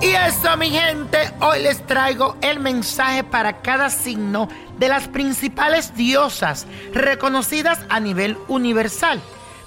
Eso, mi gente, hoy les traigo el mensaje para cada signo de las principales diosas reconocidas a nivel universal.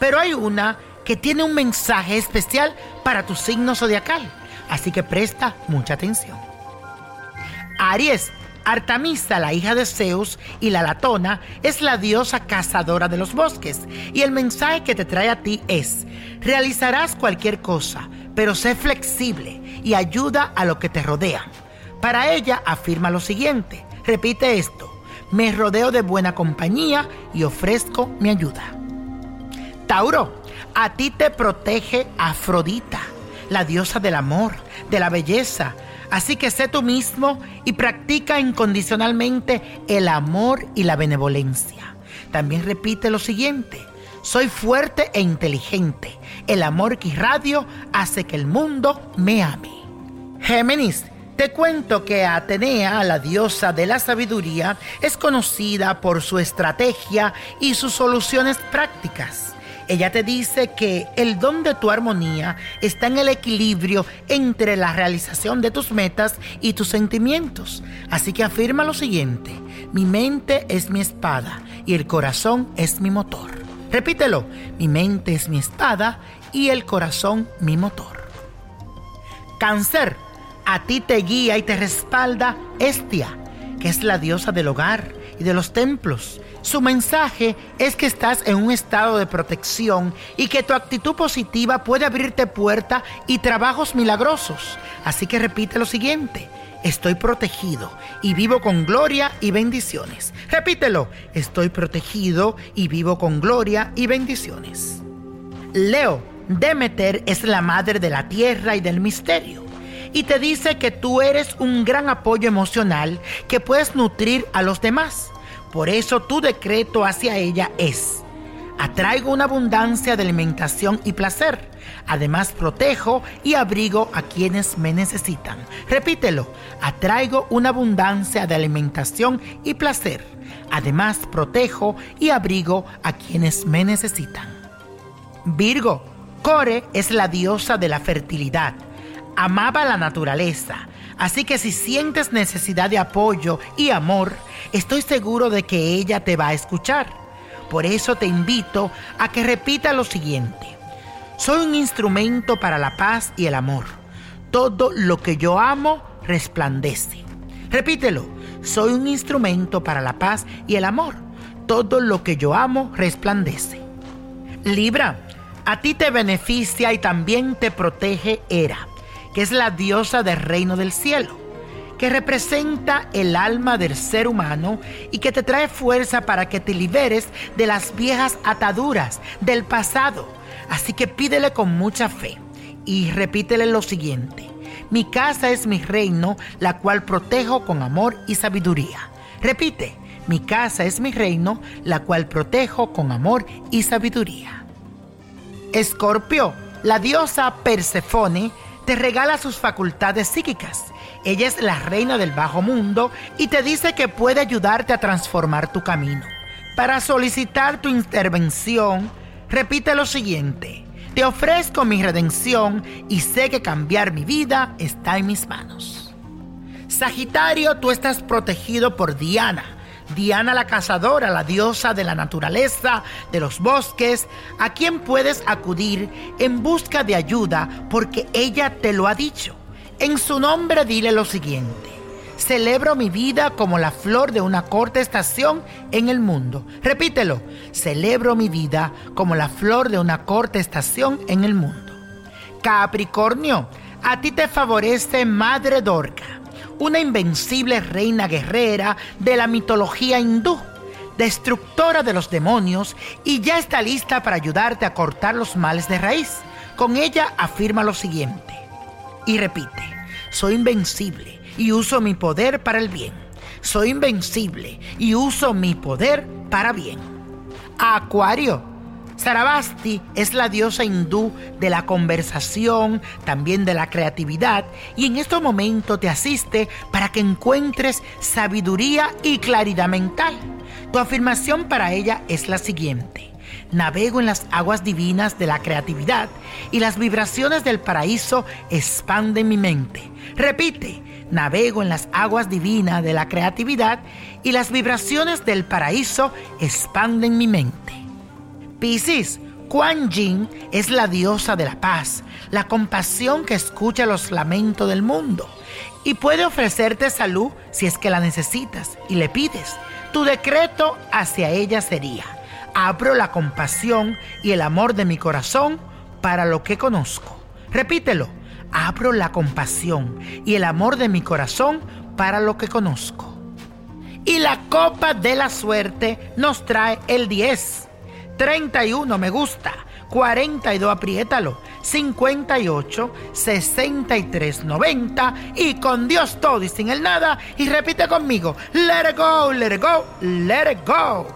Pero hay una que tiene un mensaje especial para tu signo zodiacal, así que presta mucha atención. Aries, Artemisa, la hija de Zeus, y la Latona es la diosa cazadora de los bosques. Y el mensaje que te trae a ti es, realizarás cualquier cosa, pero sé flexible y ayuda a lo que te rodea. Para ella afirma lo siguiente, repite esto, me rodeo de buena compañía y ofrezco mi ayuda. Tauro, a ti te protege Afrodita, la diosa del amor, de la belleza, Así que sé tú mismo y practica incondicionalmente el amor y la benevolencia. También repite lo siguiente. Soy fuerte e inteligente. El amor que irradio hace que el mundo me ame. Géminis, te cuento que Atenea, la diosa de la sabiduría, es conocida por su estrategia y sus soluciones prácticas. Ella te dice que el don de tu armonía está en el equilibrio entre la realización de tus metas y tus sentimientos. Así que afirma lo siguiente, mi mente es mi espada y el corazón es mi motor. Repítelo, mi mente es mi espada y el corazón mi motor. Cáncer, a ti te guía y te respalda Estia, que es la diosa del hogar y de los templos. Su mensaje es que estás en un estado de protección y que tu actitud positiva puede abrirte puerta y trabajos milagrosos. Así que repite lo siguiente. Estoy protegido y vivo con gloria y bendiciones. Repítelo. Estoy protegido y vivo con gloria y bendiciones. Leo, Demeter es la madre de la tierra y del misterio y te dice que tú eres un gran apoyo emocional que puedes nutrir a los demás. Por eso tu decreto hacia ella es, atraigo una abundancia de alimentación y placer. Además protejo y abrigo a quienes me necesitan. Repítelo, atraigo una abundancia de alimentación y placer. Además protejo y abrigo a quienes me necesitan. Virgo, Core es la diosa de la fertilidad. Amaba la naturaleza Así que si sientes necesidad de apoyo y amor, estoy seguro de que ella te va a escuchar. Por eso te invito a que repita lo siguiente. Soy un instrumento para la paz y el amor. Todo lo que yo amo resplandece. Repítelo. Soy un instrumento para la paz y el amor. Todo lo que yo amo resplandece. Libra, a ti te beneficia y también te protege Era que es la diosa del reino del cielo, que representa el alma del ser humano y que te trae fuerza para que te liberes de las viejas ataduras del pasado. Así que pídele con mucha fe y repítele lo siguiente. Mi casa es mi reino, la cual protejo con amor y sabiduría. Repite, mi casa es mi reino, la cual protejo con amor y sabiduría. Escorpio, la diosa Persefone, te regala sus facultades psíquicas. Ella es la reina del bajo mundo y te dice que puede ayudarte a transformar tu camino. Para solicitar tu intervención, repite lo siguiente. Te ofrezco mi redención y sé que cambiar mi vida está en mis manos. Sagitario, tú estás protegido por Diana Diana la cazadora, la diosa de la naturaleza, de los bosques, a quien puedes acudir en busca de ayuda porque ella te lo ha dicho. En su nombre dile lo siguiente. Celebro mi vida como la flor de una corta estación en el mundo. Repítelo. Celebro mi vida como la flor de una corta estación en el mundo. Capricornio, a ti te favorece Madre Dorca una invencible reina guerrera de la mitología hindú, destructora de los demonios, y ya está lista para ayudarte a cortar los males de raíz. Con ella afirma lo siguiente, y repite, soy invencible y uso mi poder para el bien. Soy invencible y uso mi poder para bien. Acuario, Sarabasti es la diosa hindú de la conversación, también de la creatividad, y en este momento te asiste para que encuentres sabiduría y claridad mental. Tu afirmación para ella es la siguiente. Navego en las aguas divinas de la creatividad y las vibraciones del paraíso expanden mi mente. Repite, navego en las aguas divinas de la creatividad y las vibraciones del paraíso expanden mi mente. Piscis, Kuan Yin es la diosa de la paz, la compasión que escucha los lamentos del mundo y puede ofrecerte salud si es que la necesitas y le pides. Tu decreto hacia ella sería, abro la compasión y el amor de mi corazón para lo que conozco. Repítelo, abro la compasión y el amor de mi corazón para lo que conozco. Y la copa de la suerte nos trae el 10, 31 me gusta, 42 apriétalo, 58 63 90 y con Dios todo y sin el nada. Y repite conmigo, let it go, let it go, let it go.